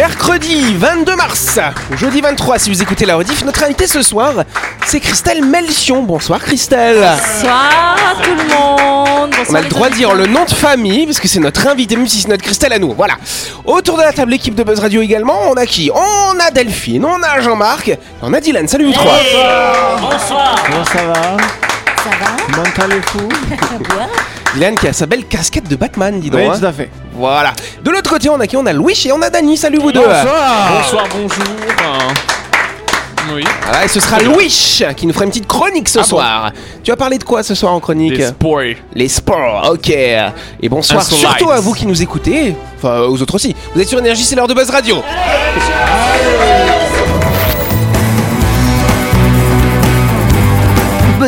Mercredi 22 mars, jeudi 23 si vous écoutez la rediff, notre invité ce soir, c'est Christelle Melchion. Bonsoir Christelle. Bonsoir à tout le monde. Bonsoir On a le droit de dire le nom de famille parce que c'est notre invité, même si c'est notre Christelle à nous. Voilà. Autour de la table, l'équipe de Buzz Radio également, on a qui? On a Delphine, on a Jean-Marc, et on a Dylan. Salut vous trois. Bonsoir Comment ça va? Ça va? Mental est fou Dylan qui a sa belle casquette de Batman, dis donc. Oui, hein. tout à fait. Voilà. De l'autre côté, on a qui? On a Louis et on a Dany. Salut vous deux. Bonsoir, bonjour. Oui, Voilà, et ce sera Louis qui nous fera une petite chronique ce Ah bon soir. Tu vas parler de quoi ce soir en chronique? Des sports. Les sports, ok. Et bonsoir surtout à vous qui nous écoutez, enfin aux autres aussi. Vous êtes sur Énergie, c'est l'heure de Buzz Radio.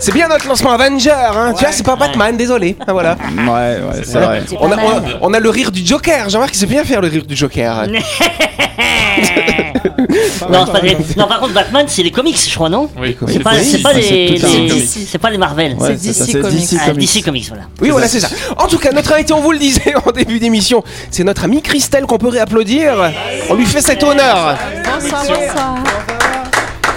C'est bien notre lancement Avenger, hein. tu vois, c'est pas Batman, désolé. Ah, voilà. Ouais, ouais, c'est vrai. On a, on, a, on a le rire du Joker, Jean-Marc, il sait bien faire le rire du Joker. non, c'est pas des- non, par contre, Batman, c'est les comics, je crois, non Oui, C'est pas, c'est pas c'est les, les- comics. c'est pas les Marvel. Ouais, C'est DC c'est Comics. Ah. DC Comics, voilà. Oui, voilà, c'est ça. En tout cas, notre invité, on vous le disait en début d'émission, c'est notre amie Christelle qu'on peut réapplaudir. On lui fait cet honneur. Bonsoir, bonsoir.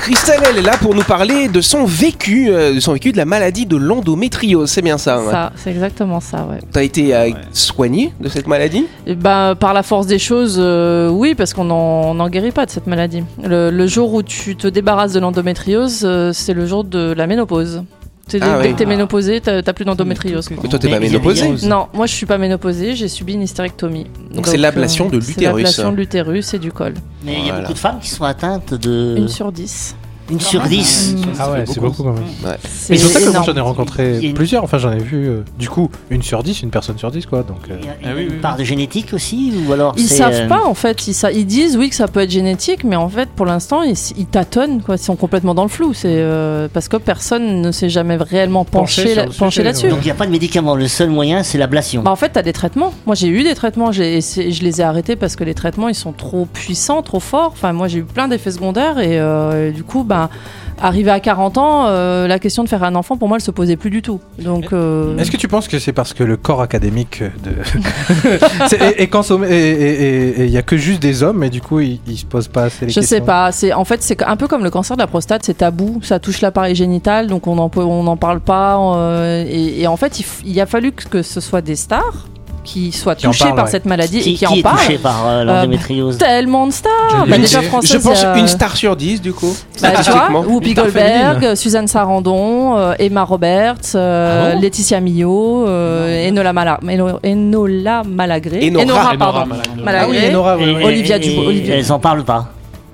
Christelle, elle est là pour nous parler de son vécu, euh, de son vécu de la maladie de l'endométriose. C'est bien ça. hein Ça, c'est exactement ça, ouais. T'as été euh, soigné de cette maladie? Et ben, par la force des choses, euh, oui, parce qu'on n'en guérit pas de cette maladie. Le, le jour où tu te débarrasses de l'endométriose, euh, c'est le jour de la ménopause. C'est Ah dès ouais. que t'es ménopausée, t'as t'as plus d'endométriose. Mais toi, t'es pas ménopausée. Non, moi je suis pas ménopausée, j'ai subi une hystérectomie. Donc c'est l'ablation de c'est l'utérus. l'ablation de l'utérus et du col. Mais il y a beaucoup de femmes qui sont atteintes de. Une sur dix. Une sur dix. Ah ouais, c'est beaucoup quand même. Mais c'est pour ça que moi j'en ai rencontré une- plusieurs, enfin j'en ai vu euh, du coup une sur dix, une personne sur dix quoi. Donc, euh, Il y a, Ah oui, une oui, part de génétique aussi ou alors Ils c'est, savent euh, pas en fait, ils, sa- ils disent oui que ça peut être génétique, mais en fait pour l'instant ils, ils tâtonnent, quoi. ils sont complètement dans le flou. C'est euh, parce que personne ne s'est jamais réellement Penché penché, là-dessus. ouais. Donc il n'y a pas de médicament, le seul moyen c'est l'ablation. Bah en fait, t'as des traitements. Moi, j'ai eu des traitements. J'ai, essayé- je les ai arrêtés parce que les traitements, ils sont trop puissants, trop forts. Enfin, moi, j'ai eu plein d'effets secondaires et euh, du coup, bah, arrivé à 40 ans, euh, la question de faire un enfant, pour moi, elle se posait plus du tout. Donc, euh, Est-ce que tu penses que c'est parce que le corps académique de est, est consommé et- il y a que juste des hommes et du coup ils, ils se posent pas assez les je questions sais pas. C'est en fait, c'est un peu comme le cancer de la prostate, c'est tabou. Ça touche l'appareil génital, donc on n'en on n'en parle pas. euh, et, et en fait, il a fallu que ce soit des stars qui soient Qui par ouais. cette maladie qui et qui, qui en est parlent. touché par euh, l'endométriose Tellement de stars. Bah, déjà Je pense a- une star sur 10 du coup. Bah, tu vois, statistiquement. Whoopi Goldberg, féminine. Suzanne Sarandon, euh, Emma Roberts, euh, Ah bon Laetitia Millot, euh, Enola, Mala- Eno- Enola Malagré, Enora. Enora, Enora pardon. Malagré. Ah oui, Enora, oui, Et- oui. Olivia et- Dubo- et Olivia- Elles en parlent pas.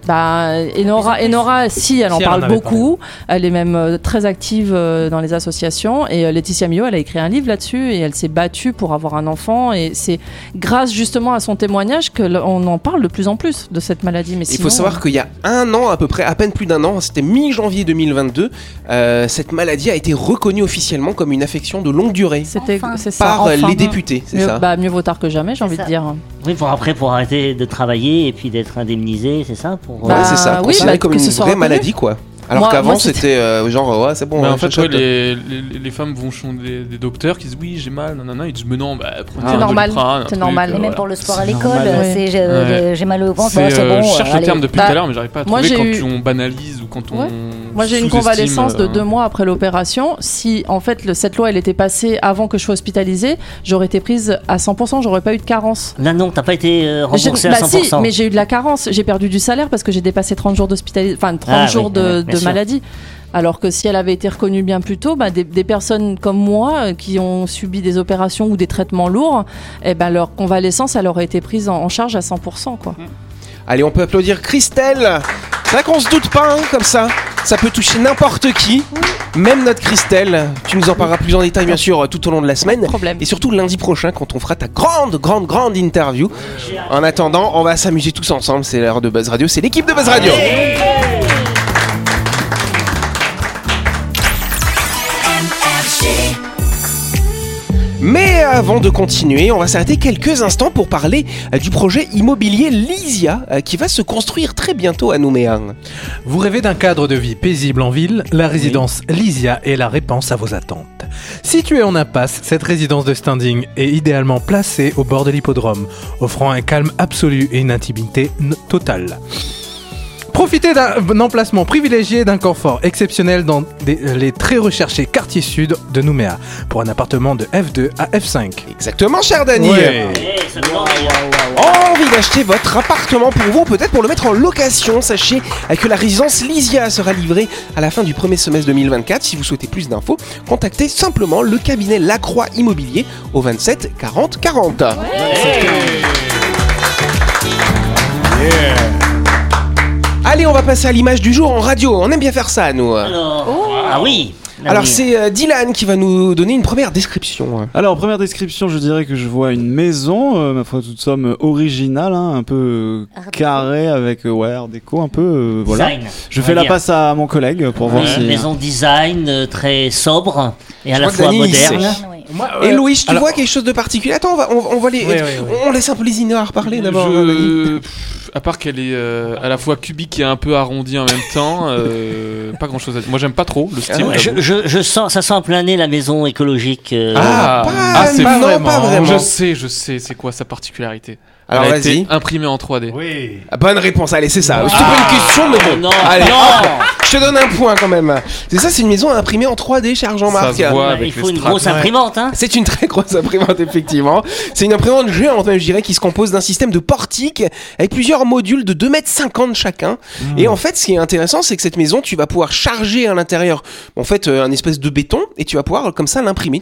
Bah, Enora, Enora, si, elle en Si, elle en parle beaucoup. Elle est même euh, très active euh, dans les associations. Et euh, Laetitia Millot, elle a écrit un livre là-dessus et elle s'est battue pour avoir un enfant. Et c'est grâce justement à son témoignage qu'on en parle de plus en plus de cette maladie. Mais Il faut savoir qu'il y a un an, à peu près, à peine plus d'un an, c'était mi-janvier 2022, euh, cette maladie a été reconnue officiellement comme une affection de longue durée c'était Enfin. par enfin. les députés, c'est Mieux, ça bah, mieux vaut tard que jamais, j'ai envie ça. de dire. Oui, pour après, pour arrêter de travailler et puis d'être indemnisé, c'est ça pour, Ouais, Bah, c'est ça, oui, considéré bah, comme que une vraie reconnu. maladie, quoi. Alors qu'avant, c'était- euh, genre, ouais, c'est bon, Mais ouais, en fait, ouais, les, les, les femmes vont chez des, des docteurs qui disent oui, j'ai mal, nanana, ils disent mais non, bah prenez C'est un normal, c'est normal. euh, même voilà. pour le sport à l'école, ouais. c'est j'ai Ouais. j'ai mal au ventre, C'est, ouais, c'est euh, bon. je cherche le terme depuis Bah, tout à l'heure, mais j'arrive pas à moi, trouver j'ai quand on banalise ou quand on. Moi, j'ai une convalescence de euh, deux mois après l'opération. Si, en fait, le- cette loi, elle était passée avant que je sois hospitalisée, j'aurais été prise à 100%, j'aurais pas eu de carence. Là, non, t'as pas été euh, J'ai- remboursé à bah 100%. si, mais j'ai eu de la carence. J'ai perdu du salaire parce que j'ai dépassé 30 jours d'hospitalisation, enfin 30 Ah oui, jours de, maladie. Alors que si elle avait été reconnue bien plus tôt, bah, des, des personnes comme moi euh, qui ont subi des opérations ou des traitements lourds, eh ben, leur convalescence, elle aurait été prise en, en charge à 100%. Quoi. Allez, on peut applaudir Christelle. C'est vrai qu'on se doute pas, hein, comme ça. Ça peut toucher n'importe qui, même notre Christelle. Tu nous en parleras plus en détail, bien sûr, tout au long de la semaine. Problème. Et surtout lundi prochain, quand on fera ta grande, grande, grande interview. En attendant, on va s'amuser tous ensemble. C'est l'heure de Buzz Radio. C'est l'équipe de Buzz Radio. Avant de continuer, on va s'arrêter quelques instants pour parler euh, du projet immobilier Lysia euh, qui va se construire très bientôt à Nouméa. Vous rêvez d'un cadre de vie paisible en ville? La résidence Lysia est la réponse à vos attentes. Située en impasse, cette résidence de standing est idéalement placée au bord de l'hippodrome, offrant un calme absolu et une intimité totale. Profitez d'un emplacement privilégié et d'un confort exceptionnel dans des- les très recherchés quartiers sud de Nouméa pour un appartement de F2 à F5. Exactement, cher Dany. Envie d'acheter votre appartement pour vous, peut-être pour le mettre en location. Sachez euh, que la résidence Lysia sera livrée à la fin du premier semestre 2024. Si vous souhaitez plus d'infos, contactez simplement le cabinet Lacroix Immobilier au 27 40 40. Allez, on va passer à l'image du jour en radio. On aime bien faire ça, nous. Alors, ah oui. Ah Alors, c'est euh, Dylan qui va nous donner une première description. Alors, première description, je dirais que je vois une maison, euh, ma foi, toute somme originale, hein, un peu euh, carrée avec euh, ouais, art déco, un peu. euh, voilà. Design, Je fais la dire. passe à mon collègue pour voir si. maison design euh, très sobre et à Je la fois Dany, sait. moderne. Et Louis, tu alors- vois quelque chose de particulier? Attends, on va, on, on va les, Oui, oui, oui. on laisse un peu les ignorants parler d'abord. Je... À part qu'elle est euh, à la fois cubique et un peu arrondie en même temps, euh, pas grand chose à dire. Moi j'aime pas trop le style. Ah Je, j'avoue. je, je sens, ça sent nez la maison écologique. euh, Ah, Ah, pas, ah, c'est non, vraiment. pas vraiment. Je sais, je sais, c'est quoi sa particularité? Alors Elle a vas-y. été imprimée en 3D. Oui. Ah, Bonne réponse, allez, c'est ça. C'était pas une question, mais bon. non, allez, non. hop, je te donne un point quand même. C'est ça, c'est une maison imprimée en 3D, cher Jean-Marc. Ça se voit. Ouais, avec il faut une straps. grosse imprimante, hein. C'est une très grosse imprimante, effectivement. C'est une imprimante géante, même, je dirais, qui se compose d'un système de portique avec plusieurs modules de 2,50 m chacun. Et en fait, ce qui est intéressant, c'est que cette maison, tu vas pouvoir charger à l'intérieur, en fait, euh, un espèce de béton, et tu vas pouvoir, comme ça, l'imprimer.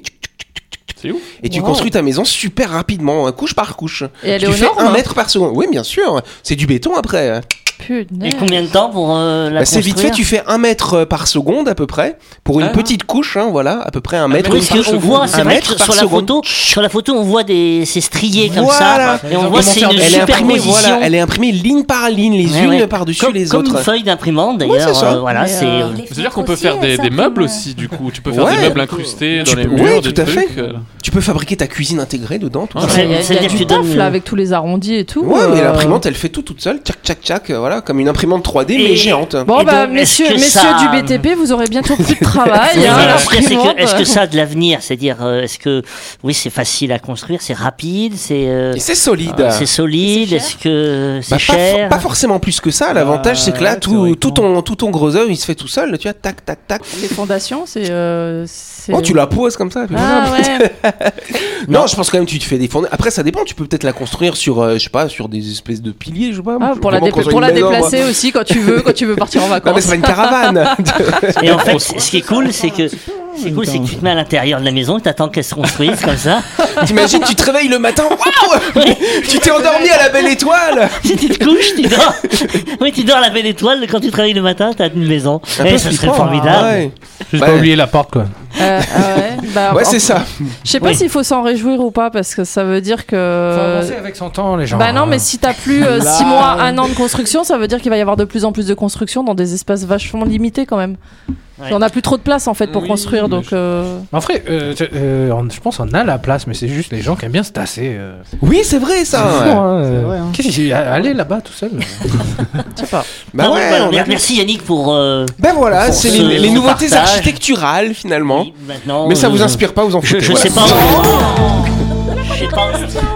Où Et tu Wow. construis ta maison super rapidement, couche par couche. Et elle tu est fais un mètre par seconde. Oui, bien sûr. C'est du béton après. Et combien de temps pour euh, la Bah, c'est vite fait, tu fais un mètre euh, par seconde à peu près pour une Ah. petite couche, hein, voilà, à peu près un mètre. Parce par qu'on voit, c'est un vrai mètre que sur la seconde. photo, sur la photo, on voit des, ces striés comme Voilà. ça, et on voit c'est une Elle est imprimée, superposition. voilà, elle est imprimée ligne par ligne, les Ouais, unes ouais. par-dessus comme, les comme autres. une feuille d'imprimante d'ailleurs. c'est ça. euh, voilà, c'est. euh, C'est-à-dire qu'on peut faire des, meubles aussi, du coup. Tu peux faire des meubles incrustés dans les murs, des tout à trucs. fait. Tu peux fabriquer ta cuisine intégrée dedans, tout Ah, ça. c'est- du que tu taf là avec tous les arrondis et tout. Ouais, mais l'imprimante, elle fait tout toute seule, tchac tchac tchac, voilà, comme une imprimante 3D mais géante. Bon bah donc, messieurs, est-ce messieurs ça- du BTP, vous aurez bientôt plus de travail. Hein, c'est l'imprimante. que est-ce que ça a de l'avenir C'est-à-dire, euh, est-ce que oui, c'est facile à construire, c'est rapide, c'est euh, c'est solide. c'est solide, est-ce que c'est Bah, pas, for- cher pas forcément plus que ça. L'avantage, c'est que là, tout, tout, ton, tout ton gros œuvre, il se fait tout seul. Tu vois, tac, tac, tac. Les fondations, c'est. euh, c'est- Oh, tu la poses comme ça. et puis Ah ouais. Non, je pense quand même que tu te fais des fondations. Après, ça dépend. Tu peux peut-être la construire sur, euh, je sais pas, sur des espèces de piliers, je sais pas. Ah, pour la, pour. Déplacer aussi quand tu veux, quand tu veux partir en Non, mais vacances. c'est pas une caravane. Et en fait, ce qui est cool, c'est que c'est cool, c'est que tu te mets à l'intérieur de la maison, t'attends qu'elle se construise comme ça. T'imagines, tu te réveilles le matin. Waouh Tu t'es endormi à la belle étoile. Si tu te couches, tu dors. Oui, tu dors à la belle étoile. Quand tu travailles le matin, t'as une maison. Un Eh, peu ça serait flippant, formidable. Ouais, Juste Bah, pas oublier la porte, quoi. Euh, ah ouais, bah, Ouais, c'est ça. Je sais pas Oui. s'il faut s'en réjouir ou pas parce que ça veut dire Faut que. avancer avec son temps, les gens. Bah non, mais si t'as plus Là. 6 mois, 1 an de construction, ça veut dire qu'il va y avoir de plus en plus de construction dans des espaces vachement limités quand même. Ouais. On a plus trop de place en fait pour Oui, construire, donc. euh, En vrai, euh, je euh, on- je pense qu'on a la place, mais c'est juste les gens qui aiment bien se tasser. euh. Oui, c'est vrai ça. C'est fou, hein, euh. vrai, hein. Qu'est-ce que c'est Allez là-bas tout seul. Je sais pas. Bah ouais. on a- Merci Yannick pour. euh, Ben voilà, Pour c'est ce- les, les ce nouveautés partage. architecturales finalement. maintenant, Mais ça euh, vous inspire pas, vous en Je, foutez. je voilà. sais pas. Je sais pas.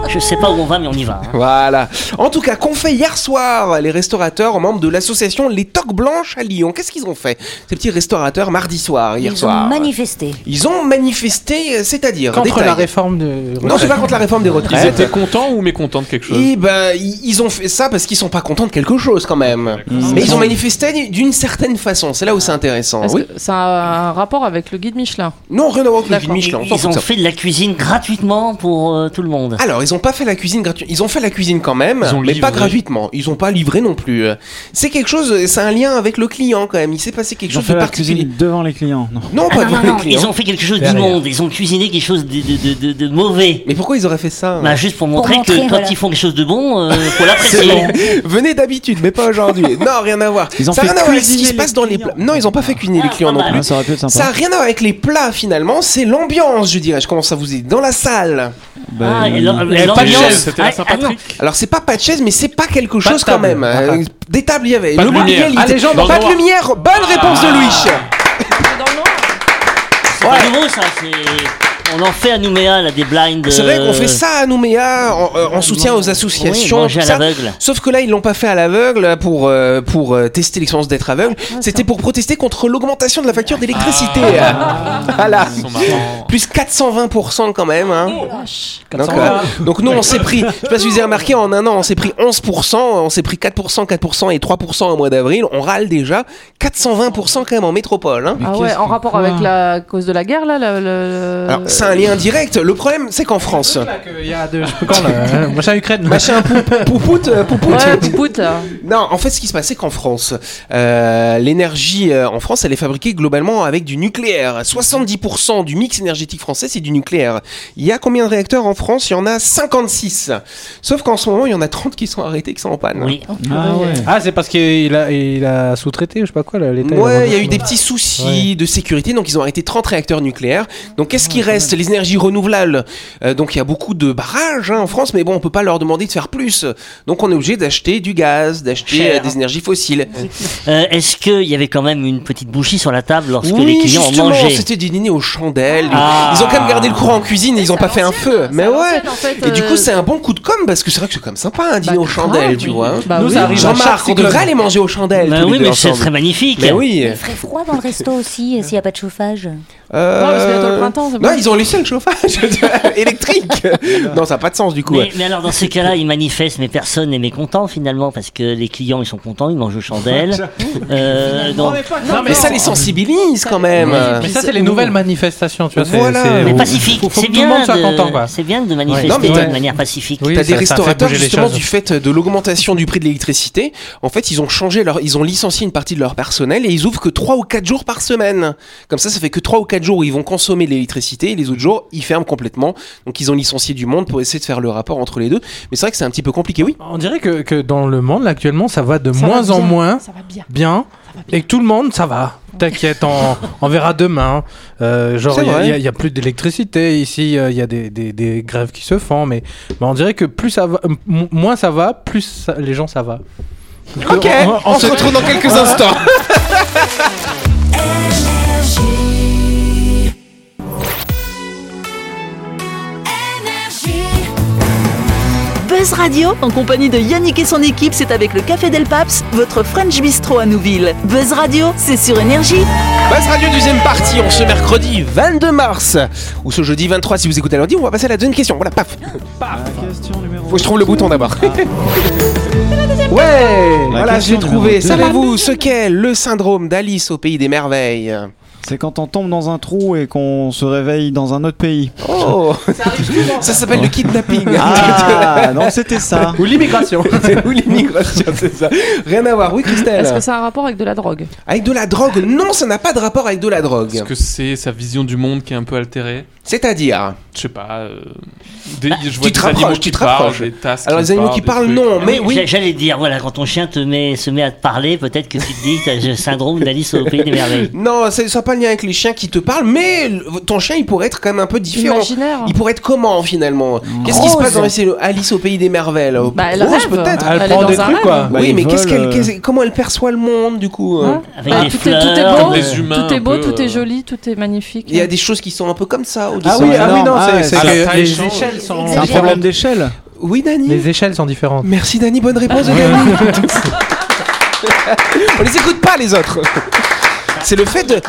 Je sais pas où on va, mais on y va. hein. Voilà. En tout cas, qu'ont fait hier soir les restaurateurs membres de l'association Les Toques Blanches à Lyon Qu'est-ce qu'ils ont fait Ces petits restaurateurs mardi soir, hier Ils soir? ont manifesté. Ils ont manifesté, euh, c'est-à-dire Contre détail. la réforme de. Non, c'est pas contre la réforme des Ils retraites. étaient contents ou mécontents de quelque chose? Et ben, ils ils ont fait ça parce qu'ils sont pas contents de quelque chose quand même. Mais ils ont manifesté d'une certaine façon. C'est là où c'est intéressant. Est-ce Oui. que ça a un rapport avec le guide Michelin? Non, rien à voir avec le guide. Michelin. on s'en Ils fout ont ça. fait de la cuisine gratuitement pour euh, tout le monde. Alors, ils ont pas fait la cuisine gratuite. Ils ont fait la cuisine quand même, Ils ont mais pas gratuitement. Ils ont pas livré non plus. C'est quelque chose, c'est un lien avec le client quand même. Il s'est passé quelque Ils ont chose fait de la particulier. cuisine devant les clients. Non. Non, Ah pas non, devant non, les non, clients. ils ont fait quelque chose Derrière. d'immonde. Ils ont cuisiné quelque chose de, de, de, de- de mauvais. Mais pourquoi ils auraient fait ça Bah, juste pour montrer montrer, que quand voilà. ils font quelque chose de bon, euh, faut l'apprécier. Venez d'habitude, mais pas aujourd'hui. non, rien à voir. Ils ont ça n'a fait rien à voir avec ce qui cuisiner se passe les dans les clients. plats. Non, ils ont pas fait cuisiner les Ah, clients pas non mal. plus. Ah, ça aurait pu être sympa. Ça a rien à voir avec les plats finalement, c'est l'ambiance, je dirais. Je commence à vous aider. Dans la salle. Bah, Ah, et l'am- Il de c'était la Ah, ah. Saint-Patrick. Alors c'est pas pas de chaise, mais c'est pas quelque Pas de chose quand même. Ah, Euh, pas. Des tables, il y avait. Pas de Le lumière. mobilier, Ah, les gens Dans pas de lumière. Bonne réponse de Louis. C'est pas nouveau ça, c'est. On en fait à Nouméa là des blinds. C'est vrai qu'on euh, fait ça à Nouméa en, euh, en soutien aux Oui, associations. à ça. l'aveugle. Sauf que là, ils l'ont pas fait à l'aveugle pour euh, pour tester l'expérience d'être aveugle. C'était pour protester contre l'augmentation de la facture d'électricité. Voilà. Marrants. Plus 420% quand même. Hein. Donc, euh, donc nous, on s'est pris, je sais pas si vous avez remarqué, en un an, on s'est pris 11%, on s'est pris 4%, 4% et 3% au mois d'avril. On râle déjà 420% quand même en métropole. Hein. Ah ouais, en rapport avec la cause de la guerre là, le- le- Alors, c'est un lien direct. Le problème, c'est qu'en France, Il y a de, je quand, là, euh, machin Ukraine. machin pou- poupoute, euh, poupoute. Ouais, poupoute. Non, en fait, ce qui se passe, c'est qu'en France, euh, l'énergie en France, elle est fabriquée globalement avec du nucléaire. 70% du mix énergétique français, c'est du nucléaire. Il y a combien de réacteurs en France? Il y en a 56. Sauf qu'en ce moment, il y en a 30 qui sont arrêtés, qui sont en panne. Oui. Ah ouais. Ah, c'est parce qu'il a, il a sous-traité, je sais pas quoi, l'État. Ouais, il y a eu des petits soucis de sécurité, donc ils ont arrêté 30 réacteurs nucléaires. Donc qu'est-ce qui reste? Les énergies renouvelables. Euh, donc il y a beaucoup de barrages hein, en France, mais bon, on peut pas leur demander de faire plus. Donc on est obligé d'acheter du gaz, d'acheter euh, des énergies fossiles. Euh, Est-ce qu'il y avait quand même une petite bouchie sur la table lorsque oui, les clients ont mangé c'était des dîners aux chandelles. Ah. Ils ont quand même gardé le courant en cuisine et ils ont pas fait un feu. Mais ouais. l'ancienne, en fait, Et du coup, c'est un bon coup de com parce que c'est vrai que c'est quand même sympa un dîner Bah, aux chandelles, tu vois. Bah Nous, oui. ça arrive on devrait aller manger aux chandelles. Bah oui, mais ce serait magnifique. Mais oui. Il ferait froid dans le resto aussi s'il n'y a pas de chauffage. Euh, Non, mais c'est bientôt le printemps, Non, ils ont laissé le chauffage électrique. non, ça n'a pas de sens du coup. Mais, mais alors dans ces cas-là, ils manifestent, mais personne n'est mécontent finalement parce que les clients ils sont contents, ils mangent aux chandelles. Euh, donc, Non, Mais ça les sensibilise quand même. Mais ça, c'est les nouvelles manifestations, tu vois. c'est- Voilà. c'est- mais pacifique, faut- faut c'est que tout le bien. monde soit content, quoi. de, c'est bien de manifester Non, mais de manière pacifique. Oui, T'as des restaurateurs justement du fait de l'augmentation du prix de l'électricité. En fait, ils ont changé leur, ils ont licencié une partie de leur personnel et ils ouvrent que 3 ou 4 jours par semaine. Comme ça, ça fait que 3 ou 4 jours où ils vont consommer l'électricité et les autres jours, ils ferment complètement. Donc ils ont licencié du monde pour essayer de faire le rapport entre les deux. Mais c'est vrai que c'est un petit peu compliqué, oui. On dirait que, que dans le monde, là, actuellement, ça va de Ça moins va en moins Ça va bien. bien. Et que tout le monde, ça va. T'inquiète, on, on verra demain. Euh, genre, il y a- plus d'électricité ici, euh, il y a des, des, des grèves qui se font, mais, mais on dirait que plus ça va, moins ça va, plus ça- les gens ça va. Donc, Ok, on- on on se se- retrouve dans quelques instants. Buzz Radio, en compagnie de Yannick et son équipe, c'est avec le Café Del Paps, votre French Bistro à Nouville. Buzz Radio, c'est sur Énergie. Buzz Radio deuxième partie, on ce mercredi 22 mars ou ce jeudi 23 si vous écoutez lundi, on va passer à la deuxième question. Voilà, paf. Question numéro Faut que je trouve le bouton d'abord. ouais, La voilà, question j'ai trouvé. Savez-vous ce qu'est le syndrome d'Alice au pays des merveilles? C'est quand on tombe dans un trou et qu'on se réveille dans un autre pays. Oh, ça s'appelle le kidnapping. Ah, non, c'était ça. Ou l'immigration. Ou l'immigration, c'est ça. Rien à voir. Oui, Est-ce que Christelle. ça a un rapport avec de la drogue? Avec de la drogue? Non, ça n'a pas de rapport avec de la Est-ce drogue. que c'est sa vision du monde qui est un peu altérée? C'est-à-dire? Je sais pas. euh, des- Bah, je vois tu te rapproches, tu te rapproches. Alors, les animaux qui parlent, non, mais Oui, oui. j'a- J'allais dire, voilà, quand ton chien te met, se met à te parler, peut-être que tu te dis que t'as le syndrome d'Alice au pays des merveilles. Non, ça n'a pas lien avec les chiens qui te parlent, mais ton chien, il pourrait être quand même un peu différent. Imaginaire. Il pourrait être comment finalement? Qu'est-ce qui se passe dans les- Alice au pays des merveilles Bah, elle Rose, rêve. peut-être. Elle Elle prend est des dans un trucs, rêve. quoi. Bah, oui, ils mais qu'est-ce qu'elle, euh, qu'est-ce- comment elle perçoit le monde du coup euh? Hein? Avec Bah, des tout, est, tout est fleurs, beau, comme des humains, tout est un beau, peu, tout est joli, tout est magnifique. Il y a des choses qui sont un peu comme ça. au Ah oui, ah oui, non, Ah c'est que les échelles sont C'est un problème d'échelle. Oui, Dani. Les échelles sont différentes. Merci Dani, bonne réponse Dani. On les écoute pas les autres. C'est le fait de,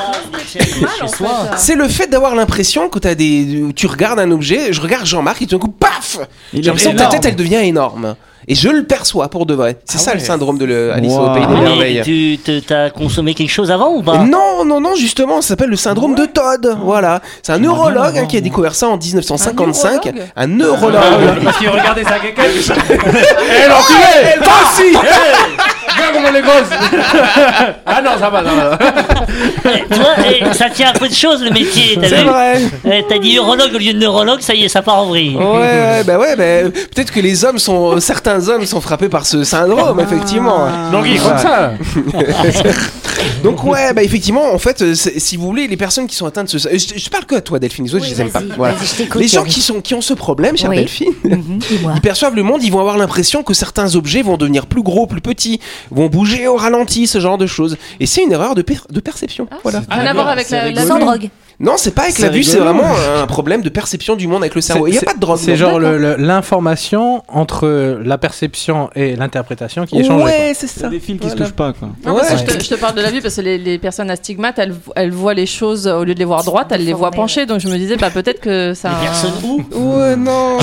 c'est le fait d'avoir l'impression que des, tu regardes un objet, je regarde Jean-Marc et tout d'un coup, paf J'ai l'impression que ta tête elle devient énorme. Et je le perçois pour de vrai. C'est Ah ça ouais. le syndrome de le Alice Wow. au pays Ah, des mais merveilles. tu t'as consommé quelque chose avant ou pas Non, non, non, justement, ça s'appelle le syndrome de Todd. Voilà. C'est un neurologue hein, qui a découvert ça en 1955. neurologue Un neurologue. Parce que regardez ça, quelqu'un. Eh l'enculé Toi aussi Regarde comment les grosses Ah non, ça va, ça va. Eh, Tu vois, eh, ça tient un peu de choses le métier. T'as C'est vu vrai. Eh, T'as dit urologue au lieu de neurologue, ça y est, ça part en vrille. Ouais, ouais, bah ouais, bah, peut-être que les hommes sont, certains hommes sont frappés par ce syndrome, effectivement. Nangui, comme ça. Donc ouais, bah effectivement, en fait, euh, c'est- si vous voulez, les personnes qui sont atteintes de ce, euh, je, je parle que à toi, Delphine, les autres, Oui, je les aime pas. vas-y, Voilà. vas-y, je t'écoute, Les gens qui sont qui ont ce problème, chère Oui. Delphine, Mhm, Dis-moi. ils perçoivent le monde, ils vont avoir l'impression que certains objets vont devenir plus gros, plus petits, vont bouger au ralenti, ce genre de choses. Et c'est une erreur de, per- de perception. voilà. Rien à voir avec la, la Sans drogue. Non, c'est pas avec la vue, c'est vraiment un problème de perception du monde avec le cerveau. Il n'y a C'est- pas de drogue. C'est genre le- l'information entre la perception et l'interprétation qui est changée. Ouais, c'est ça. C'est des fils qui se touchent pas, quoi. Je, te, je te parle de la vue parce que les, les personnes astigmates, elles, elles voient les choses au lieu de les voir droites, elles les voient penchées. Donc je me disais, bah peut-être que ça. Les personnes où? Ouais, non.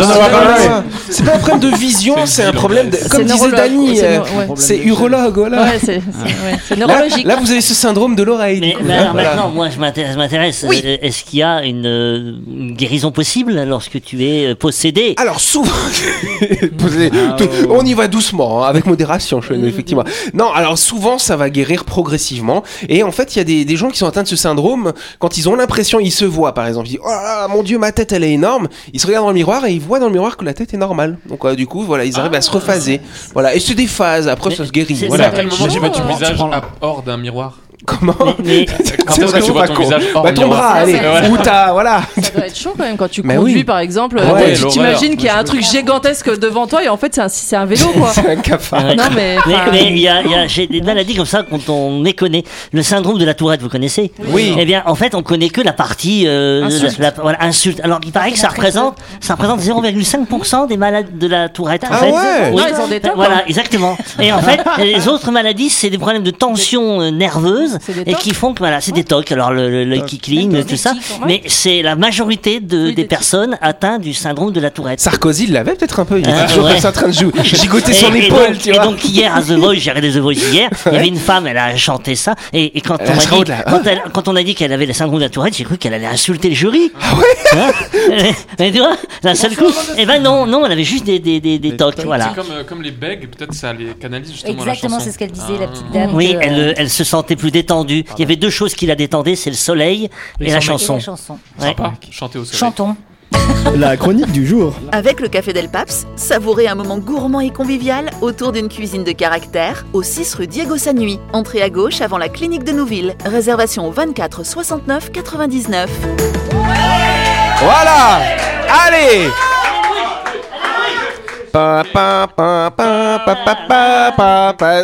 C'est pas un problème de vision, C'est un problème Comme disait c'est euh, c'est urologue, voilà. Ouais, c'est neurologique. là, vous avez ce syndrome de l'oreille. Mais, hein, maintenant, moi, je m'intéresse. je m'intéresse. Oui. Euh, Est-ce qu'il y a une, euh, une guérison possible lorsque tu es euh, possédé Alors souvent, Ah, tout- ouais. on y va doucement, hein, avec modération, je effectivement. Non, alors souvent ça va guérir progressivement. Et en fait, il y a des, des gens qui sont atteints de ce syndrome quand ils ont l'impression, ils se voient par exemple, ils disent oh là là, mon Dieu, ma tête elle est énorme. Ils se regardent dans le miroir et ils voient dans le miroir que la tête est normale. Donc euh, du coup, voilà, ils arrivent à se rephaser. Voilà, et c'est des phases. Après, Mais ça se guérit. c'est- Voilà. Moment tu vois ton Oh. visage hors d'un miroir Comment Mais C'est est-ce que tu vois pas ton con. visage hors Bah ton miroir bras, allez, Ouais. ou t'as, voilà. Ça doit être chaud quand même quand tu Mais conduis oui. par exemple. Ouais, euh, tu t'imagines qu'il y a un truc gigantesque devant toi et en fait c'est un, c'est un vélo quoi. C'est un cafard. Non mais. mais mais il y a, il y a- j'ai des maladies comme ça quand on méconnaît le syndrome de la Tourette, vous connaissez Oui. Eh bien, en fait, on connaît que la partie euh, Insulte. la- la- voilà, insulte. Alors, il paraît que ça représente, ça représente 0,5% des malades de la Tourette. En Ah fait. ouais Non, ils ont des Voilà, hein. exactement. Et en fait, les autres maladies, c'est des problèmes de tension euh, nerveuse Et qui font que voilà, c'est des tocs. Alors, le, le, l'œil qui cligne, tout ça. Mais c'est la majorité de, Oui, des personnes atteintes du syndrome de la Tourette. Sarkozy l'avait peut-être un peu. Il était Ah, toujours ouais. comme ça en train de jouer, gigoter son Et- et épaule, tu et vois. donc hier à The Voice, j'ai regardé The Voice hier, il y avait une femme, elle a chanté ça, et, et quand, on a dit, au-delà. quand, elle- quand on a dit qu'elle avait le syndrome de la Tourette, j'ai cru qu'elle allait insulter le jury. Ah ouais Mais tu vois, d'un seul coup, eh ben non, non, elle avait juste des, des, des, des tocs, voilà. C'est comme, euh, comme les bègues, peut-être ça les canalise justement Exactement, c'est ce qu'elle disait, la Ah. petite dame. Oui, elle, euh, elle se sentait plus il y avait deux choses qui la détendaient, c'est le soleil et, la chanson. Chantons. La chronique du jour. Avec le Café Del Paps, savourez un moment gourmand et convivial autour d'une cuisine de caractère au 6 rue Diego Sanui. Entrée à gauche avant la clinique de Nouville. Réservation au 24 69 99. Voilà Allez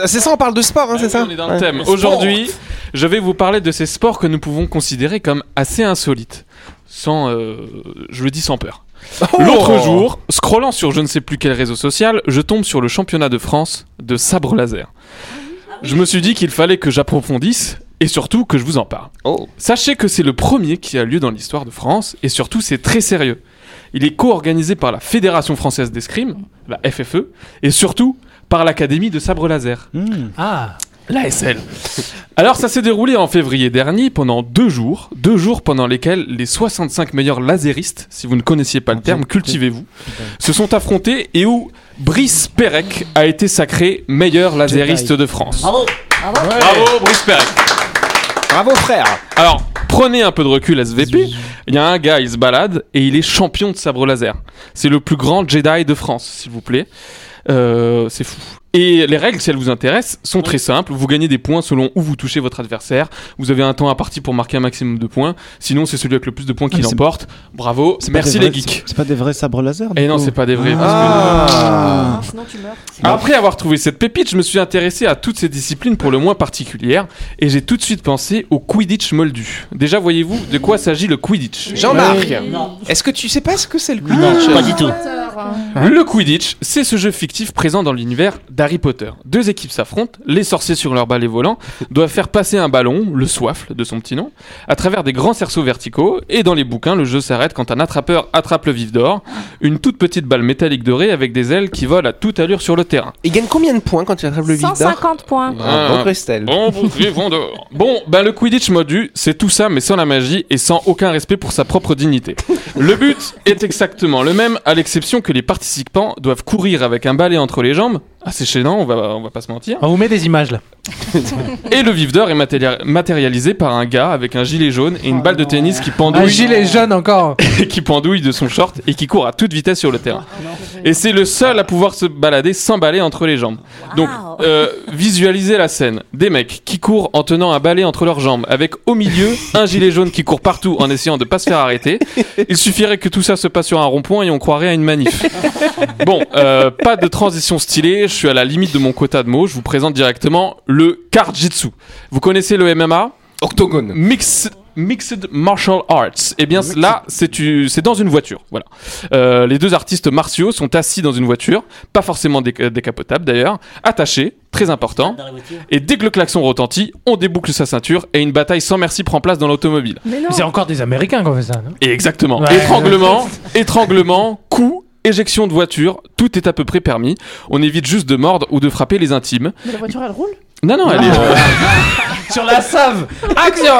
c'est ça, on parle de sport, hein, c'est ça On est dans le thème. Aujourd'hui, je vais vous parler de ces sports que nous pouvons considérer comme assez insolites. Sans, euh, je le dis sans peur. Oh L'autre jour, scrollant sur je ne sais plus quel réseau social, je tombe sur le championnat de France de sabre laser. Je me suis dit qu'il fallait que j'approfondisse et surtout que je vous en parle. Oh. Sachez que c'est le premier qui a lieu dans l'histoire de France et surtout c'est très sérieux. Il est co-organisé par la Fédération française d'escrime, la FFE, et surtout par l'Académie de sabre laser. Hmm. Ah. L'ASL. Alors ça s'est déroulé en février dernier pendant deux jours, deux jours pendant lesquels les 65 meilleurs laséristes, si vous ne connaissiez pas le terme, cultivez-vous, se sont affrontés et où Brice Perec a été sacré meilleur lasériste de France. Bravo Bravo Brice Perec. Bravo frère Alors, prenez un peu de recul SVP, il y a un gars, il se balade et il est champion de sabre laser. C'est le plus grand Jedi de France, s'il vous plaît. Euh, c'est fou. Et les règles, si elles vous intéressent, sont très simples. Vous gagnez des points selon où vous touchez votre adversaire. Vous avez un temps imparti pour marquer un maximum de points. Sinon, c'est celui avec le plus de points qui Ah, c'est- l'emporte. Bravo. Merci les geeks. C'est pas des vrais sabres laser Et non, coup c'est pas des vrais. parce que- Ah. Sinon tu meurs. Après avoir trouvé cette pépite, je me suis intéressé à toutes ces disciplines pour le moins particulières et j'ai tout de suite pensé au Quidditch moldu. Déjà, voyez-vous de quoi s'agit le Quidditch? Jean-Marc, Non, est-ce que tu sais pas ce que c'est le Quidditch? pas du tout. Le Quidditch, c'est ce jeu fictif présent dans l'univers d'Harry d'Harry Potter. Deux équipes s'affrontent, les sorciers sur leur balai volant doivent faire passer un ballon, le soifle de son petit nom, à travers des grands cerceaux verticaux, et dans les bouquins, le jeu s'arrête quand un attrapeur attrape le vif d'or, une toute petite balle métallique dorée avec des ailes qui volent à toute allure sur le terrain. Il gagne combien de points quand tu attrapes le vide d'or 150 points. Ah, bon, Christelle. Bon, bon, vivons dehors. Bon, ben le Quidditch modu, c'est tout ça, mais sans la magie et sans aucun respect pour sa propre dignité. Le but est exactement le même, à l'exception que les participants doivent courir avec un balai entre les jambes. Assez gênant, on va, on va pas se mentir. On vous met des images là. Et le vif d'or est matéria- matérialisé par un gars avec un gilet jaune et une balle de tennis qui Un pendouille, gilet jaune encore. qui pendouille de son short et qui court à toute vitesse sur le terrain. Et c'est le seul à pouvoir se balader sans balai entre les jambes. Donc, euh, visualisez la scène. Des mecs qui courent en tenant un balai entre leurs jambes, avec au milieu un gilet jaune qui court partout en essayant de pas se faire arrêter. Il suffirait que tout ça se passe sur un rond-point et on croirait à une manif. Bon, euh, pas de transition stylée, je suis à la limite de mon quota de mots, je vous présente directement le Karjitsu. Vous connaissez le MMA Octogone. Mixed, Mixed Martial Arts. Eh bien, là, c'est dans une voiture. Voilà. Euh, les deux artistes martiaux sont assis dans une voiture, pas forcément déca- décapotable d'ailleurs, attachés, très important. Et dès que le klaxon retentit, on déboucle sa ceinture et une bataille sans merci prend place dans l'automobile. Mais non. C'est encore des Américains qui ont fait ça, non? Et exactement. Ouais. étranglement, étranglement, coup, éjection de voiture, tout est à peu près permis. On évite juste de mordre ou de frapper les intimes. Mais la voiture elle roule? Non, non, elle est. euh, Sur la save Action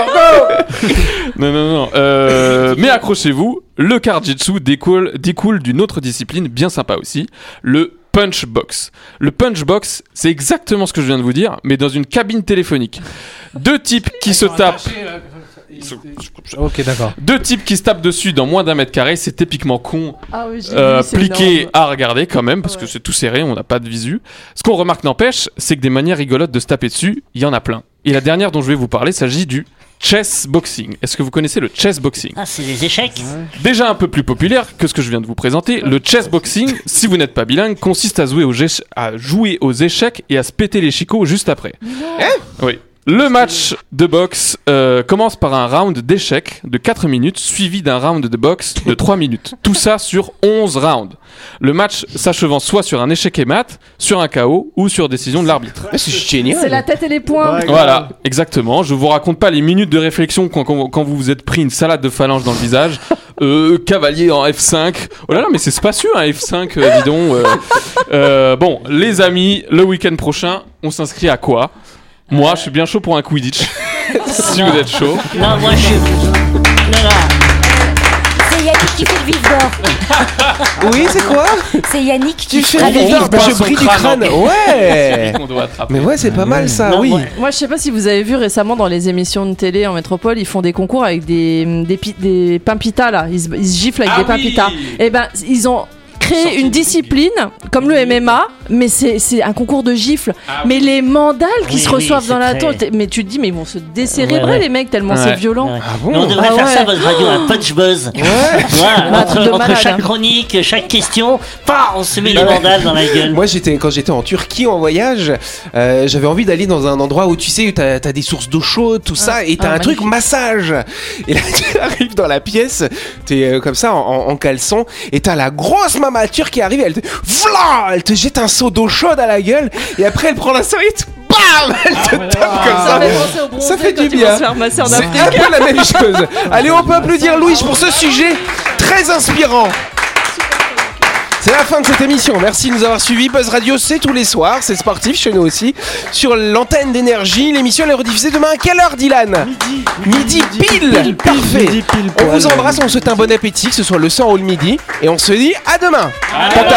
Non, non, non. Euh, mais accrochez-vous, le Karjitsu découle, découle d'une autre discipline bien sympa aussi, le punch box. Le punch box, c'est exactement ce que je viens de vous dire, mais dans une cabine téléphonique. Deux types qui se tapent. Ok, d'accord. Deux types qui se tapent dessus dans moins d'un mètre carré, c'est typiquement con, Ah oui, j'ai euh, vu, pliqué énorme. à regarder quand même, parce que c'est tout serré, on n'a pas de visu. Ce qu'on remarque n'empêche, c'est que des manières rigolotes de se taper dessus, il y en a plein. Et la dernière dont je vais vous parler s'agit du chess boxing. Est-ce que vous connaissez le chess boxing? Ah, c'est des échecs Déjà un peu plus populaire que ce que je viens de vous présenter, le chess boxing, si vous n'êtes pas bilingue, consiste à jouer, aux éche- à jouer aux échecs et à se péter les chicots juste après. Oui. Le match de boxe euh, commence par un round d'échecs de 4 minutes suivi d'un round de boxe de 3 minutes. Tout ça sur 11 rounds. Le match s'achevant soit sur un échec et mat, sur un KO ou sur décision de l'arbitre. C'est génial. C'est la tête et les poings. Voilà, exactement. Je vous raconte pas les minutes de réflexion quand, quand- quand vous vous êtes pris une salade de phalange dans le visage. Euh, cavalier en F5. Oh là là, mais c'est spacieux un F5, euh, dis donc. euh. Euh, bon, les amis, le week-end prochain, on s'inscrit à quoi? Moi, je suis bien chaud pour un Quidditch. si vous êtes chaud. Non, moi je suis. Non, non. C'est Yannick qui fait le vif d'or. Oui, c'est quoi? C'est Yannick qui fait le le vif d'or Bah. Je brille du crâne crâne. en Ouais. Mais ouais, c'est pas mal ça, Non, oui. moi- Moi, je sais pas si vous avez vu récemment dans les émissions de télé en métropole, ils font des concours avec des, des, des pimpitas là. Ils, se- ils se giflent avec Ah des pimpitas. oui Et ben, ils ont créé Sorti une discipline comme le MMA, mais c'est c'est un concours de gifles. Ah mais les mandales qui Oui, se reçoivent dans la très- tête, mais tu te dis, mais ils vont se décérébrer Ouais, ouais. les mecs tellement Ouais. c'est violent. Ouais. Ah bon on devrait Ah faire ouais. ça, votre radio, un punch buzz. Entre, entre malade, chaque hein. chronique, chaque question, paf, on se met Ah les mandales dans la gueule. Moi, j'étais quand j'étais en Turquie en voyage, euh, j'avais envie d'aller dans un endroit où tu sais, t'as as des sources d'eau chaude, tout ça, et t'as ah, un truc massage. Et là, tu arrives dans la pièce, t'es euh, comme ça en, en- en caleçon, et t'as la grosse maman turque qui arrive, elle te, Vla elle te jette un seau d'eau chaude à la gueule, et après elle prend la serviette, bam, elle te tape comme ça. Ça fait du bien. C'est un peu la même chose. Allez, on peut applaudir Louis pour ce sujet très inspirant. C'est la fin de cette émission. Merci de nous avoir suivis. Buzz Radio, c'est tous les soirs. C'est sportif chez nous aussi. Sur l'antenne d'énergie. L'émission elle est rediffusée demain à quelle heure, Dylan Midi. pile. Parfait. Midi pile On vous embrasse. On souhaite un bon appétit, que ce soit le soir ou le midi. Et on se dit à demain. Tata.